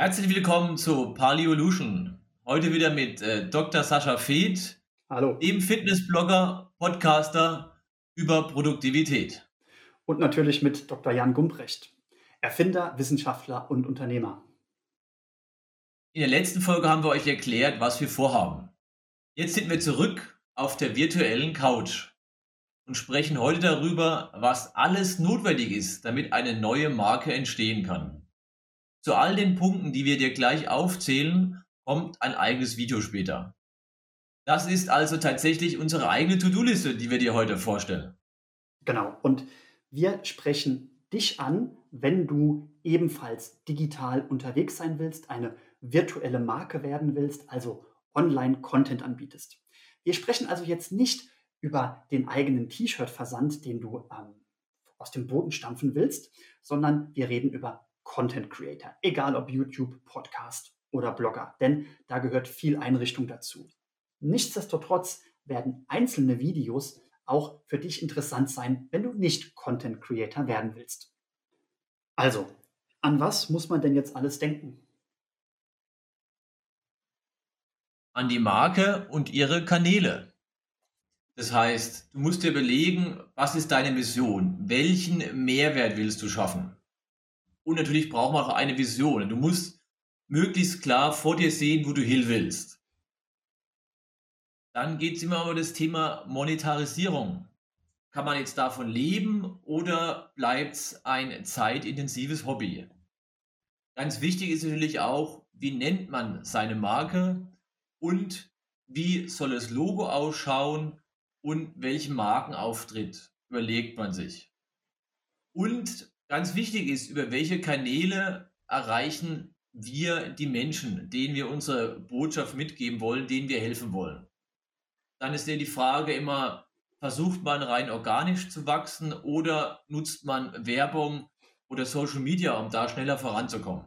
Herzlich willkommen zu Paleolution. Heute wieder mit äh, Dr. Sascha Feeth, Hallo. dem Fitnessblogger, Podcaster über Produktivität. Und natürlich mit Dr. Jan Gumprecht, Erfinder, Wissenschaftler und Unternehmer. In der letzten Folge haben wir euch erklärt, was wir vorhaben. Jetzt sind wir zurück auf der virtuellen Couch und sprechen heute darüber, was alles notwendig ist, damit eine neue Marke entstehen kann. Zu all den Punkten, die wir dir gleich aufzählen, kommt ein eigenes Video später. Das ist also tatsächlich unsere eigene To-Do-Liste, die wir dir heute vorstellen. Genau. Und wir sprechen dich an, wenn du ebenfalls digital unterwegs sein willst, eine virtuelle Marke werden willst, also Online-Content anbietest. Wir sprechen also jetzt nicht über den eigenen T-Shirt-Versand, den du ähm, aus dem Boden stampfen willst, sondern wir reden über Content Creator, egal ob YouTube, Podcast oder Blogger, denn da gehört viel Einrichtung dazu. Nichtsdestotrotz werden einzelne Videos auch für dich interessant sein, wenn du nicht Content Creator werden willst. Also, an was muss man denn jetzt alles denken? An die Marke und ihre Kanäle. Das heißt, du musst dir überlegen, was ist deine Mission? Welchen Mehrwert willst du schaffen? Und natürlich braucht man auch eine Vision. Du musst möglichst klar vor dir sehen, wo du hin willst. Dann geht es immer um das Thema Monetarisierung. Kann man jetzt davon leben oder bleibt es ein zeitintensives Hobby? Ganz wichtig ist natürlich auch, wie nennt man seine Marke und wie soll das Logo ausschauen und welchen Markenauftritt überlegt man sich. Und ganz wichtig ist, über welche Kanäle erreichen wir die Menschen, denen wir unsere Botschaft mitgeben wollen, denen wir helfen wollen. Dann ist ja die Frage immer, versucht man rein organisch zu wachsen oder nutzt man Werbung oder Social Media, um da schneller voranzukommen?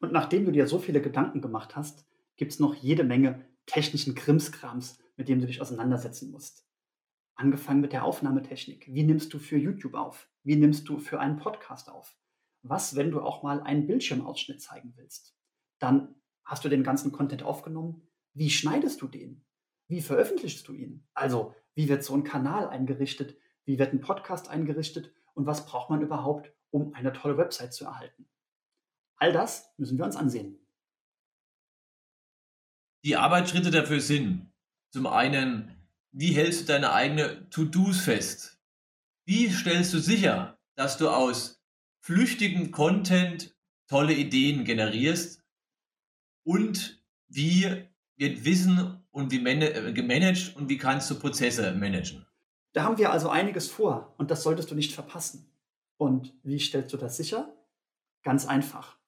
Und nachdem du dir so viele Gedanken gemacht hast, gibt es noch jede Menge technischen Krimskrams, mit dem du dich auseinandersetzen musst. Angefangen mit der Aufnahmetechnik. Wie nimmst du für YouTube auf? Wie nimmst du für einen Podcast auf? Was, wenn du auch mal einen Bildschirmausschnitt zeigen willst? Dann hast du den ganzen Content aufgenommen. Wie schneidest du den? Wie veröffentlichst du ihn? Also, wie wird so ein Kanal eingerichtet? Wie wird ein Podcast eingerichtet? Und was braucht man überhaupt, um eine tolle Website zu erhalten? All das müssen wir uns ansehen. Die Arbeitsschritte dafür sind zum einen wie hältst du deine eigene To-Dos fest? Wie stellst du sicher, dass du aus flüchtigem Content tolle Ideen generierst? Und wie wird Wissen und wie äh, gemanagt und wie kannst du Prozesse managen? Da haben wir also einiges vor und das solltest du nicht verpassen. Und wie stellst du das sicher? Ganz einfach.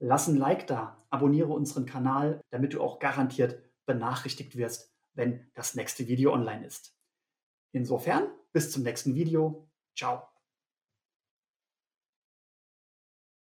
Lass ein Like da, abonniere unseren Kanal, damit du auch garantiert benachrichtigt wirst, wenn das nächste Video online ist. Insofern, bis zum nächsten Video. Ciao.